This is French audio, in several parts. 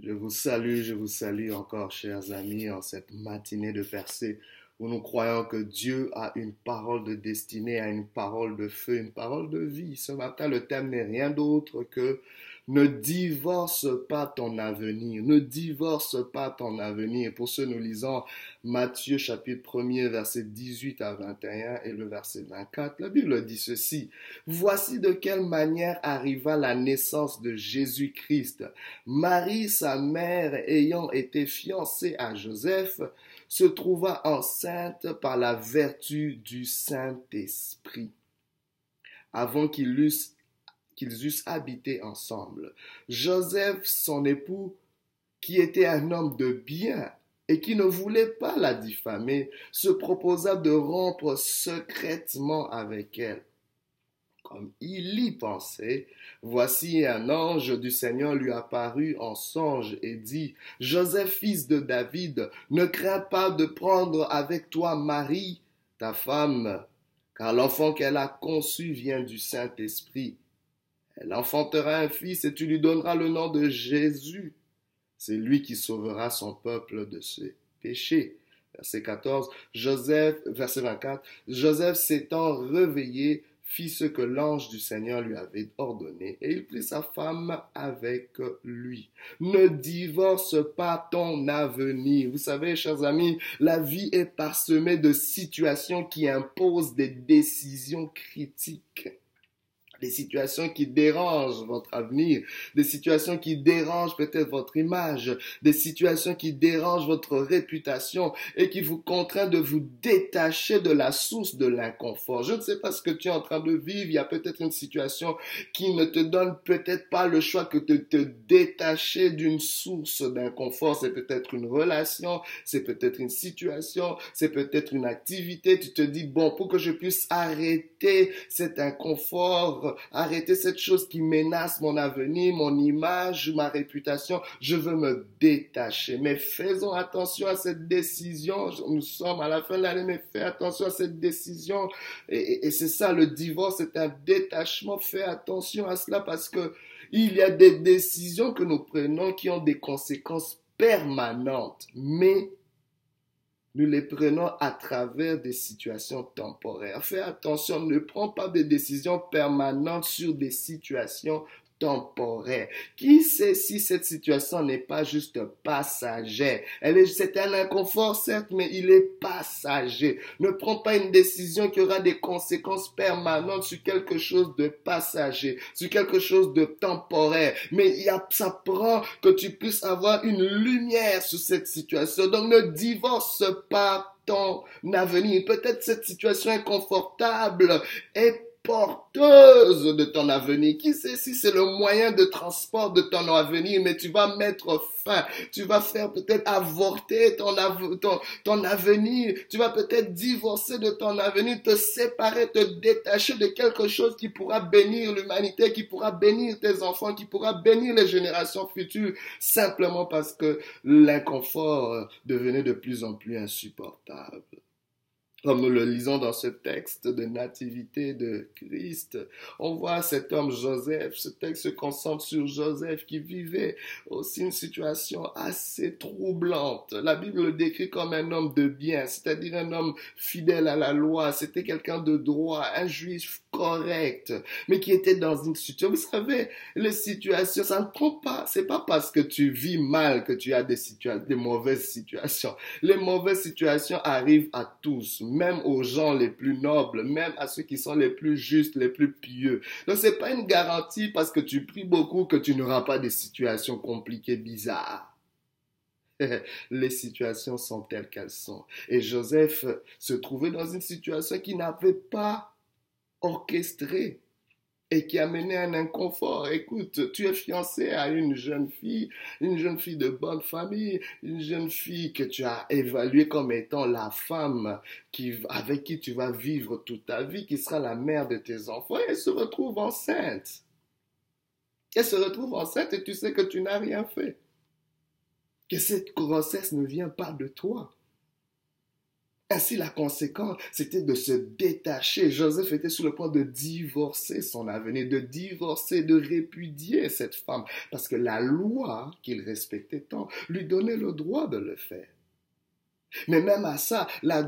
Je vous salue, je vous salue encore, chers amis, en cette matinée de percée où nous croyons que Dieu a une parole de destinée, a une parole de feu, une parole de vie. Ce matin, le thème n'est rien d'autre que ne divorce pas ton avenir. Ne divorce pas ton avenir. Pour ce, nous lisons Matthieu chapitre 1er, verset 18 à 21 et le verset 24. La Bible dit ceci. Voici de quelle manière arriva la naissance de Jésus-Christ. Marie, sa mère, ayant été fiancée à Joseph, se trouva enceinte par la vertu du Saint-Esprit. Avant qu'il eussent qu'ils eussent habité ensemble. Joseph, son époux, qui était un homme de bien et qui ne voulait pas la diffamer, se proposa de rompre secrètement avec elle. Comme il y pensait, voici un ange du Seigneur lui apparut en songe et dit, Joseph, fils de David, ne crains pas de prendre avec toi Marie, ta femme, car l'enfant qu'elle a conçu vient du Saint-Esprit. Elle enfantera un fils et tu lui donneras le nom de Jésus. C'est lui qui sauvera son peuple de ses péchés. Verset 14, Joseph, verset 24, Joseph s'étant réveillé, fit ce que l'ange du Seigneur lui avait ordonné, et il prit sa femme avec lui. Ne divorce pas ton avenir. Vous savez, chers amis, la vie est parsemée de situations qui imposent des décisions critiques des situations qui dérangent votre avenir, des situations qui dérangent peut-être votre image, des situations qui dérangent votre réputation et qui vous contraignent de vous détacher de la source de l'inconfort. Je ne sais pas ce que tu es en train de vivre, il y a peut-être une situation qui ne te donne peut-être pas le choix que de te détacher d'une source d'inconfort. C'est peut-être une relation, c'est peut-être une situation, c'est peut-être une activité. Tu te dis, bon, pour que je puisse arrêter cet inconfort, arrêter cette chose qui menace mon avenir, mon image, ma réputation. Je veux me détacher. Mais faisons attention à cette décision. Nous sommes à la fin de l'année, mais fais attention à cette décision. Et, c'est ça, le divorce, c'est un détachement. Fais attention à cela parce que il y a des décisions que nous prenons qui ont des conséquences permanentes. Mais nous les prenons à travers des situations temporaires. Fais attention, ne prends pas des décisions permanentes sur des situations temporaire. Qui sait si cette situation n'est pas juste passagère? Elle est, c'est un inconfort, certes, mais il est passager. Ne prends pas une décision qui aura des conséquences permanentes sur quelque chose de passager, sur quelque chose de temporaire. Mais il y a, ça prend que tu puisses avoir une lumière sur cette situation. Donc ne divorce pas ton avenir. Peut-être cette situation inconfortable est porteuse de ton avenir. Qui sait si c'est le moyen de transport de ton avenir, mais tu vas mettre fin. Tu vas faire peut-être avorter ton, ton, ton avenir. Tu vas peut-être divorcer de ton avenir, te séparer, te détacher de quelque chose qui pourra bénir l'humanité, qui pourra bénir tes enfants, qui pourra bénir les générations futures, simplement parce que l'inconfort devenait de plus en plus insupportable. Comme nous le lisons dans ce texte de nativité de Christ, on voit cet homme Joseph, ce texte se concentre sur Joseph qui vivait aussi une situation assez troublante. La Bible le décrit comme un homme de bien, c'est-à-dire un homme fidèle à la loi, c'était quelqu'un de droit, un juif correct, mais qui était dans une situation. Vous savez, les situations, ça ne prend pas, c'est pas parce que tu vis mal que tu as des situations, des mauvaises situations. Les mauvaises situations arrivent à tous même aux gens les plus nobles, même à ceux qui sont les plus justes, les plus pieux. Donc c'est pas une garantie parce que tu pries beaucoup que tu n'auras pas des situations compliquées, bizarres. les situations sont telles qu'elles sont. Et Joseph se trouvait dans une situation qu'il n'avait pas orchestrée et qui a mené un inconfort. Écoute, tu es fiancé à une jeune fille, une jeune fille de bonne famille, une jeune fille que tu as évaluée comme étant la femme qui, avec qui tu vas vivre toute ta vie, qui sera la mère de tes enfants, et elle se retrouve enceinte. Elle se retrouve enceinte et tu sais que tu n'as rien fait. Que cette grossesse ne vient pas de toi. Ainsi, la conséquence, c'était de se détacher. Joseph était sur le point de divorcer son avenir, de divorcer, de répudier cette femme, parce que la loi qu'il respectait tant lui donnait le droit de le faire. Mais même à ça, la,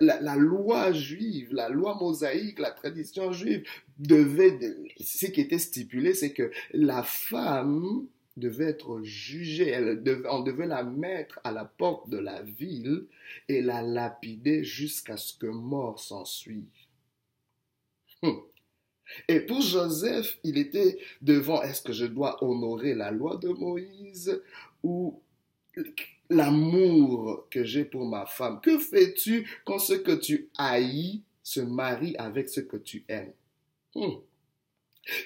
la, loi juive, la loi mosaïque, la tradition juive devait, ce qui était stipulé, c'est que la femme devait être jugée, elle on devait la mettre à la porte de la ville et la lapider jusqu'à ce que mort s'en suive. Hum. Et pour Joseph, il était devant, est-ce que je dois honorer la loi de Moïse ou l'amour que j'ai pour ma femme? Que fais-tu quand ce que tu haïs se marie avec ce que tu aimes? Hmm.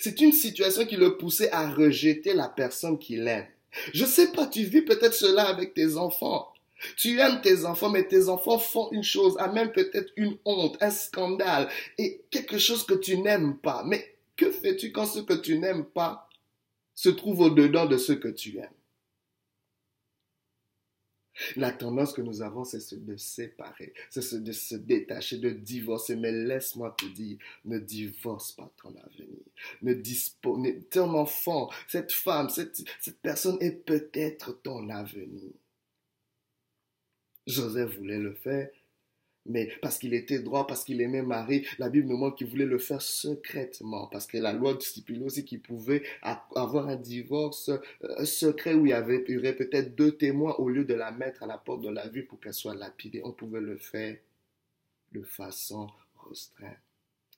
C'est une situation qui le poussait à rejeter la personne qu'il aime. Je sais pas, tu vis peut-être cela avec tes enfants. Tu aimes tes enfants, mais tes enfants font une chose, amènent peut-être une honte, un scandale et quelque chose que tu n'aimes pas. Mais que fais-tu quand ce que tu n'aimes pas se trouve au-dedans de ce que tu aimes? La tendance que nous avons, c'est de séparer, c'est de se détacher, de divorcer. Mais laisse-moi te dire, ne divorce pas ton avenir. Ne dispose, ton enfant, cette femme, cette, cette personne est peut-être ton avenir. Joseph voulait le faire, mais parce qu'il était droit, parce qu'il aimait Marie, la Bible nous montre qu'il voulait le faire secrètement, parce que la loi stipulait aussi qu'il pouvait avoir un divorce euh, secret où il y, avait, peut-être deux témoins au lieu de la mettre à la porte de la ville pour qu'elle soit lapidée. On pouvait le faire de façon restreinte.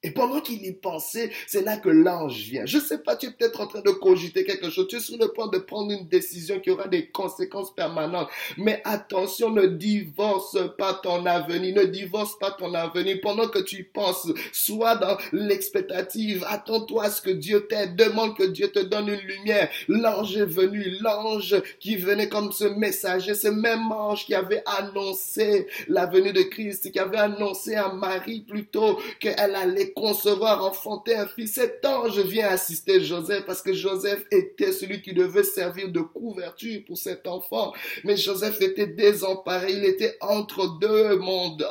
Et pendant qu'il y pensait, c'est là que l'ange vient. Je sais pas, tu es peut-être en train de cogiter quelque chose. Tu es sur le point de prendre une décision qui aura des conséquences permanentes. Mais attention, ne divorce pas ton avenir. Ne divorce pas ton avenir. Pendant que tu penses, sois dans l'expectative. Attends-toi à ce que Dieu t'aide. Demande que Dieu te donne une lumière. L'ange est venu. L'ange qui venait comme ce messager. Ce même ange qui avait annoncé la venue de Christ. Qui avait annoncé à Marie plutôt qu'elle allait concevoir, enfanter un fils. Cet ange vient assister Joseph parce que Joseph était celui qui devait servir de couverture pour cet enfant. Mais Joseph était désemparé, il était entre deux mondes,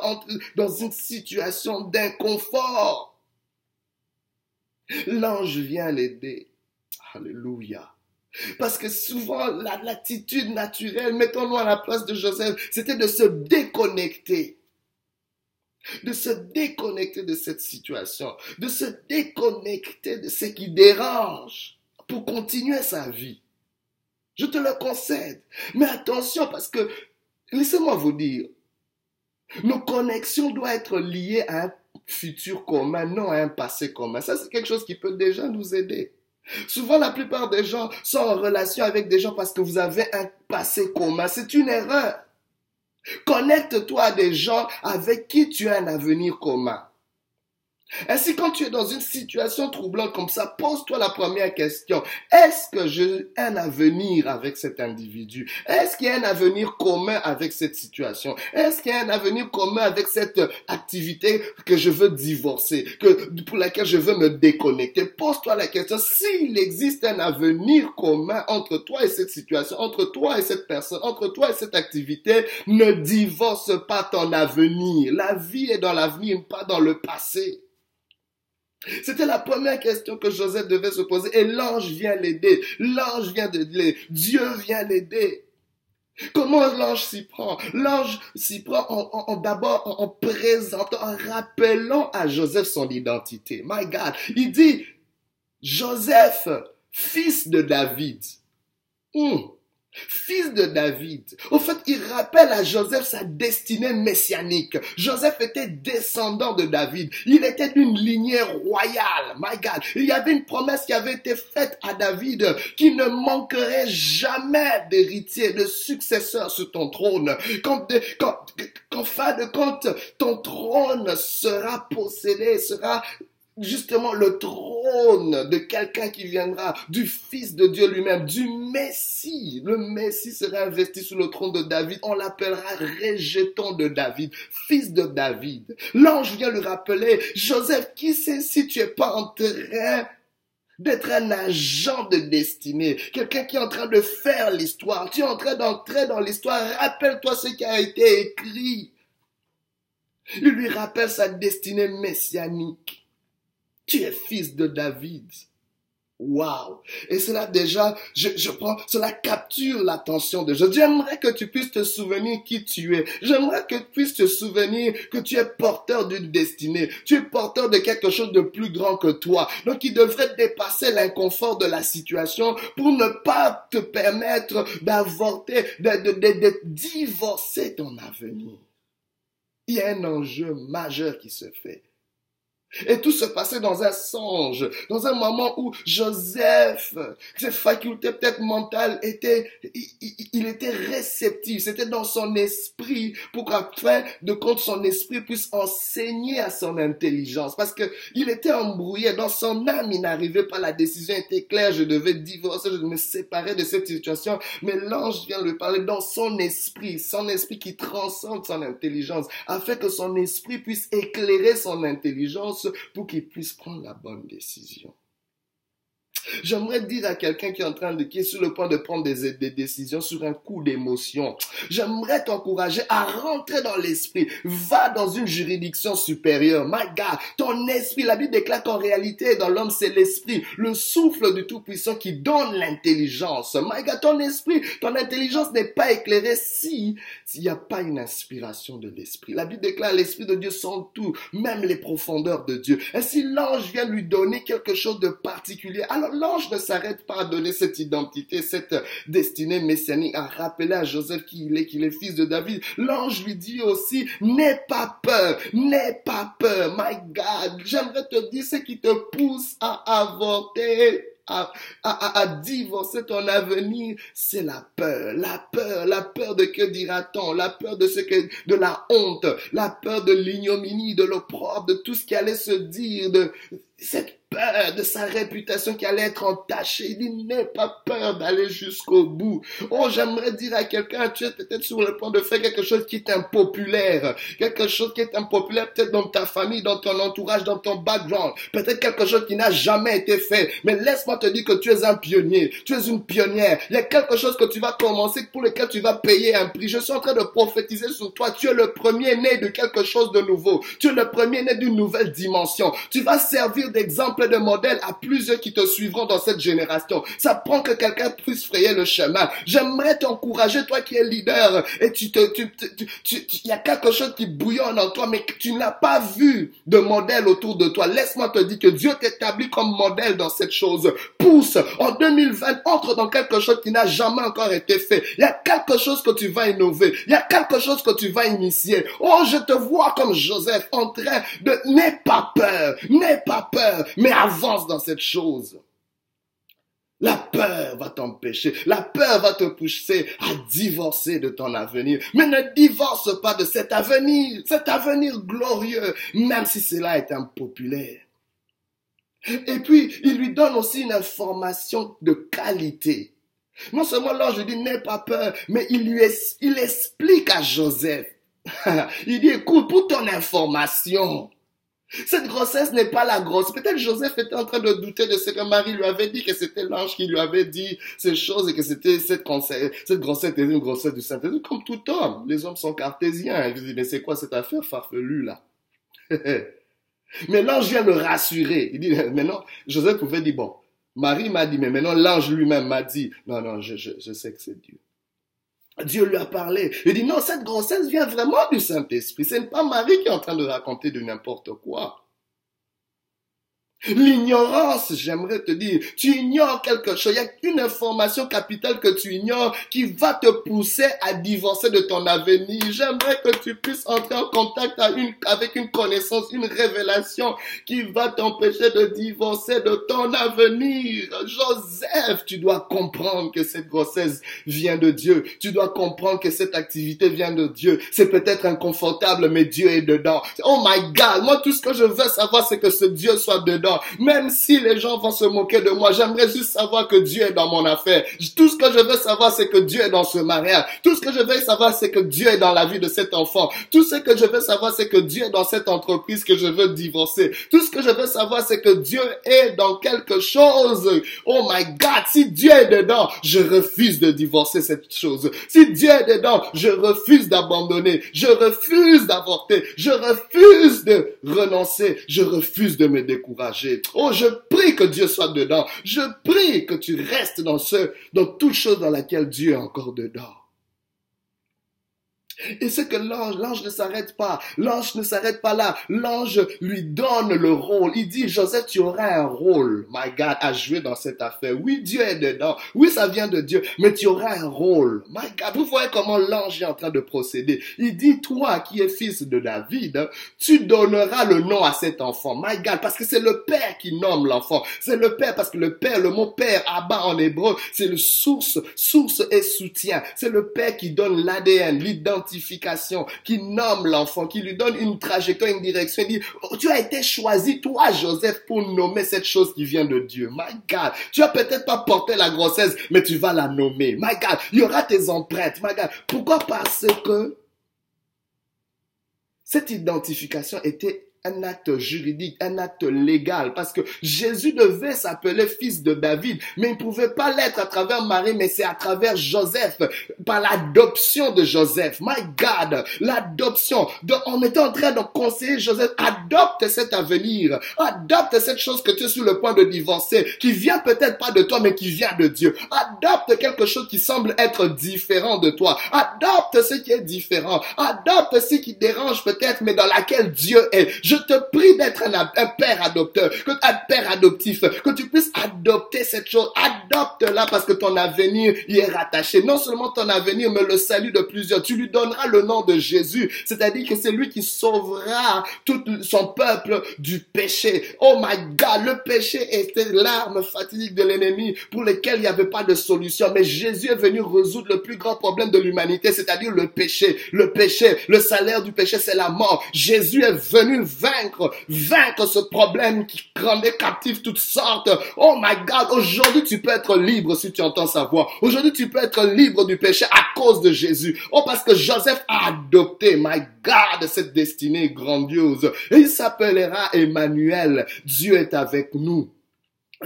dans une situation d'inconfort. L'ange vient l'aider. Alléluia. Parce que souvent, l'attitude naturelle, mettons-nous à la place de Joseph, c'était de se déconnecter de se déconnecter de cette situation, de se déconnecter de ce qui dérange pour continuer sa vie. Je te le concède. Mais attention parce que, laissez-moi vous dire, nos connexions doivent être liées à un futur commun, non à un passé commun. Ça, c'est quelque chose qui peut déjà nous aider. Souvent, la plupart des gens sont en relation avec des gens parce que vous avez un passé commun. C'est une erreur. Connecte-toi à des gens avec qui tu as un avenir commun. Ainsi, quand tu es dans une situation troublante comme ça, pose-toi la première question. Est-ce que j'ai un avenir avec cet individu? Est-ce qu'il y a un avenir commun avec cette situation? Est-ce qu'il y a un avenir commun avec cette activité que je veux divorcer, que, pour laquelle je veux me déconnecter? Pose-toi la question. S'il existe un avenir commun entre toi et cette situation, entre toi et cette personne, entre toi et cette activité, ne divorce pas ton avenir. La vie est dans l'avenir, pas dans le passé. C'était la première question que Joseph devait se poser. Et l'ange vient l'aider. L'ange vient de l'aider. Dieu vient l'aider. Comment l'ange s'y prend? L'ange s'y prend en, d'abord en, présentant, en rappelant à Joseph son identité. My God, il dit Joseph, fils de David. Hmm fils de David. Au fait, il rappelle à Joseph sa destinée messianique. Joseph était descendant de David. Il était d'une lignée royale. My God. Il y avait une promesse qui avait été faite à David qui ne manquerait jamais d'héritier, de successeur sur ton trône. Quand, quand, qu'en fin de compte, ton trône sera possédé, sera justement le trône de quelqu'un qui viendra, du Fils de Dieu lui-même, du Messie. Le Messie sera investi sur le trône de David. On l'appellera Régéton de David, fils de David. L'ange vient le rappeler, Joseph, qui sait si tu es pas en train d'être un agent de destinée, quelqu'un qui est en train de faire l'histoire. Tu es en train d'entrer dans l'histoire. Rappelle-toi ce qui a été écrit. Il lui rappelle sa destinée messianique. Tu es fils de David. Waouh! Et cela déjà, je, je prends, cela capture l'attention de Dieu. J'aimerais que tu puisses te souvenir qui tu es. J'aimerais que tu puisses te souvenir que tu es porteur d'une destinée. Tu es porteur de quelque chose de plus grand que toi. Donc il devrait dépasser l'inconfort de la situation pour ne pas te permettre d'avorter, de, de, de divorcer ton avenir. Il y a un enjeu majeur qui se fait. Et tout se passait dans un songe, dans un moment où Joseph, ses facultés peut-être mentales étaient, il, était réceptif, c'était dans son esprit pour qu'après de compte son esprit puisse enseigner à son intelligence. Parce que il était embrouillé dans son âme, il n'arrivait pas, la décision était claire, je devais divorcer, je me séparer de cette situation, mais l'ange vient lui parler dans son esprit, son esprit qui transcende son intelligence, afin que son esprit puisse éclairer son intelligence pour qu'il puisse prendre la bonne décision. J'aimerais dire à quelqu'un qui est en train de, qui est sur le point de prendre des, des décisions sur un coup d'émotion. J'aimerais t'encourager à rentrer dans l'esprit. Va dans une juridiction supérieure. My God, ton esprit, la Bible déclare qu'en réalité, dans l'homme, c'est l'esprit, le souffle du Tout-Puissant qui donne l'intelligence. My God, ton esprit, ton intelligence n'est pas éclairée si, s'il n'y a pas une inspiration de l'esprit. La Bible déclare l'esprit de Dieu sent tout, même les profondeurs de Dieu. Et si l'ange vient lui donner quelque chose de particulier, alors l'ange ne s'arrête pas à donner cette identité, cette destinée messianique, à rappeler à Joseph qui il est, qu'il est fils de David. L'ange lui dit aussi, n'aie pas peur, n'aie pas peur. My God, j'aimerais te dire ce qui te pousse à avorter. À, à, à, divorcer ton avenir, c'est la peur, la peur, la peur de que dira-t-on, la peur de ce que, de la honte, la peur de l'ignominie, de l'opprobre, de tout ce qui allait se dire, de cette peur de sa réputation qui allait être entachée. Il n'aie pas peur d'aller jusqu'au bout. Oh, j'aimerais dire à quelqu'un, tu es peut-être sur le point de faire quelque chose qui est impopulaire. Quelque chose qui est impopulaire peut-être dans ta famille, dans ton entourage, dans ton background. Peut-être quelque chose qui n'a jamais été fait. Mais laisse-moi te dire que tu es un pionnier. Tu es une pionnière. Il y a quelque chose que tu vas commencer pour lequel tu vas payer un prix. Je suis en train de prophétiser sur toi. Tu es le premier né de quelque chose de nouveau. Tu es le premier né d'une nouvelle dimension. Tu vas servir d'exemple de modèle à plusieurs qui te suivront dans cette génération. Ça prend que quelqu'un puisse frayer le chemin. J'aimerais t'encourager, toi qui es leader, et tu te, tu, tu, il y a quelque chose qui bouillonne en toi, mais tu n'as pas vu de modèle autour de toi. Laisse-moi te dire que Dieu t'établit comme modèle dans cette chose. Pousse. En 2020, entre dans quelque chose qui n'a jamais encore été fait. Il y a quelque chose que tu vas innover. Il y a quelque chose que tu vas initier. Oh, je te vois comme Joseph en train de, n'aie pas peur, n'aie pas peur, mais avance dans cette chose. La peur va t'empêcher. La peur va te pousser à divorcer de ton avenir. Mais ne divorce pas de cet avenir, cet avenir glorieux, même si cela est impopulaire. Et puis, il lui donne aussi une information de qualité. Non seulement là, je dis n'aie pas peur, mais il lui il explique à Joseph. il dit, écoute, pour ton information, cette grossesse n'est pas la grosse. Peut-être Joseph était en train de douter de ce que Marie lui avait dit, que c'était l'ange qui lui avait dit ces choses et que c'était cette, grossesse, cette grossesse était une grossesse du Saint-Esprit. Comme tout homme, les hommes sont cartésiens. Il dit, mais c'est quoi cette affaire farfelue là? Mais l'ange vient le rassurer. Il dit, maintenant, Joseph pouvait dire, bon, Marie m'a dit, mais maintenant l'ange lui-même m'a dit, non, non, je, je, je sais que c'est Dieu. Dieu lui a parlé. Il dit non, cette grossesse vient vraiment du Saint-Esprit. Ce n'est pas Marie qui est en train de raconter de n'importe quoi. L'ignorance, j'aimerais te dire, tu ignores quelque chose. Il y a une information capitale que tu ignores qui va te pousser à divorcer de ton avenir. J'aimerais que tu puisses entrer en contact avec une connaissance, une révélation qui va t'empêcher de divorcer de ton avenir. Joseph, tu dois comprendre que cette grossesse vient de Dieu. Tu dois comprendre que cette activité vient de Dieu. C'est peut-être inconfortable, mais Dieu est dedans. Oh my God, moi tout ce que je veux savoir, c'est que ce Dieu soit dedans Même si les gens vont se moquer de moi, j'aimerais juste savoir que Dieu est dans mon affaire. Tout ce que je veux savoir, c'est que Dieu est dans ce mariage. Tout ce que je veux savoir, c'est que Dieu est dans la vie de cet enfant. Tout ce que je veux savoir, c'est que Dieu est dans cette entreprise que je veux divorcer. Tout ce que je veux savoir, c'est que Dieu est dans quelque chose. Oh my God, si Dieu est dedans, je refuse de divorcer cette chose. Si Dieu est dedans, je refuse d'abandonner. Je refuse d'avorter. Je refuse de renoncer. Je refuse de me décourager. Oh, je prie que Dieu soit dedans. Je prie que tu restes dans ce, dans toute chose dans laquelle Dieu est encore dedans. Et c'est que l'ange, l'ange ne s'arrête pas. L'ange ne s'arrête pas là. L'ange lui donne le rôle. Il dit, Joseph, tu auras un rôle, my God, à jouer dans cette affaire. Oui, Dieu est dedans. Oui, ça vient de Dieu. Mais tu auras un rôle. My God, vous voyez comment l'ange est en train de procéder. Il dit, toi qui es fils de David, tu donneras le nom à cet enfant. My God, parce que c'est le père qui nomme l'enfant. C'est le père parce que le père, le mot père, Abba en hébreu, c'est le source, source et soutien. C'est le père qui donne l'ADN, l'identité qui nomme l'enfant, qui lui donne une trajectoire, une direction. Il dit, oh, tu as été choisi, toi, Joseph, pour nommer cette chose qui vient de Dieu. My God, tu as peut-être pas porté la grossesse, mais tu vas la nommer. My God, il y aura tes empreintes. My God, pourquoi? Parce que cette identification était un acte juridique, un acte légal, parce que Jésus devait s'appeler fils de David, mais il ne pouvait pas l'être à travers Marie, mais c'est à travers Joseph, par l'adoption de Joseph. My God, l'adoption. On était en train de conseiller Joseph, adopte cet avenir, adopte cette chose que tu es sur le point de divorcer, qui vient peut-être pas de toi, mais qui vient de Dieu. Adopte quelque chose qui semble être différent de toi. Adopte ce qui est différent. Adopte ce qui dérange peut-être, mais dans laquelle Dieu est. te prie d'être un, père adopteur, que, un père adoptif, que tu puisses adopter cette chose. Adopte-la parce que ton avenir y est rattaché. Non seulement ton avenir, mais le salut de plusieurs. Tu lui donneras le nom de Jésus. C'est-à-dire que c'est lui qui sauvera tout son peuple du péché. Oh my God, le péché était l'arme fatidique de l'ennemi pour lequel il n'y avait pas de solution. Mais Jésus est venu résoudre le plus grand problème de l'humanité, c'est-à-dire le péché. Le péché, le salaire du péché, c'est la mort. Jésus est venu vaincre, vaincre ce problème qui rendait captif toutes sortes. Oh my God, aujourd'hui tu peux être libre si tu entends sa voix. Aujourd'hui tu peux être libre du péché à cause de Jésus. Oh parce que Joseph a adopté, my God, cette destinée grandiose. Il s'appellera Emmanuel. Dieu est avec nous.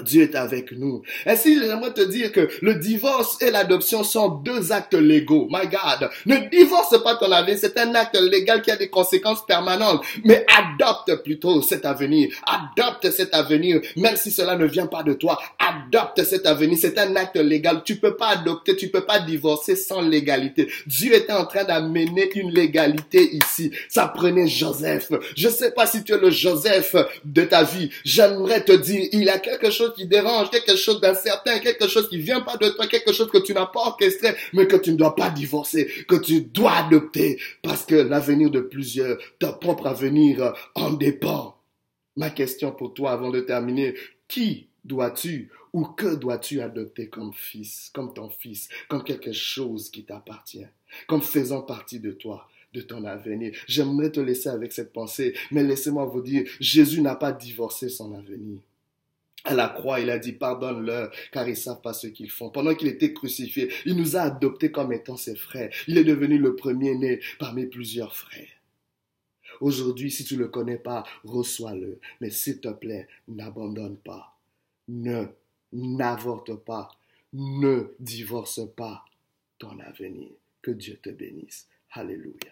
Dieu est avec nous. Ainsi, j'aimerais te dire que le divorce et l'adoption sont deux actes légaux. My God. Ne divorce pas ton avenir. C'est un acte légal qui a des conséquences permanentes. Mais adopte plutôt cet avenir. Adopte cet avenir. Même si cela ne vient pas de toi. Adopte cet avenir. C'est un acte légal. Tu peux pas adopter. Tu peux pas divorcer sans légalité. Dieu était en train d'amener une légalité ici. Ça prenait Joseph. Je sais pas si tu es le Joseph de ta vie. J'aimerais te dire, il a quelque chose qui dérange, quelque chose d'incertain, quelque chose qui vient pas de toi, quelque chose que tu n'as pas orchestré, mais que tu ne dois pas divorcer, que tu dois adopter, parce que l'avenir de plusieurs, ton propre avenir en dépend. Ma question pour toi avant de terminer, qui dois-tu ou que dois-tu adopter comme fils, comme ton fils, comme quelque chose qui t'appartient, comme faisant partie de toi de ton avenir? J'aimerais te laisser avec cette pensée, mais laissez-moi vous dire, Jésus n'a pas divorcé son avenir à la croix, il a dit pardonne-leur car ils savent pas ce qu'ils font. Pendant qu'il était crucifié, il nous a adoptés comme étant ses frères. Il est devenu le premier-né parmi plusieurs frères. Aujourd'hui, si tu ne le connais pas, reçois-le. Mais s'il te plaît, n'abandonne pas. Ne, n'avorte pas. Ne divorce pas ton avenir. Que Dieu te bénisse. Alléluia.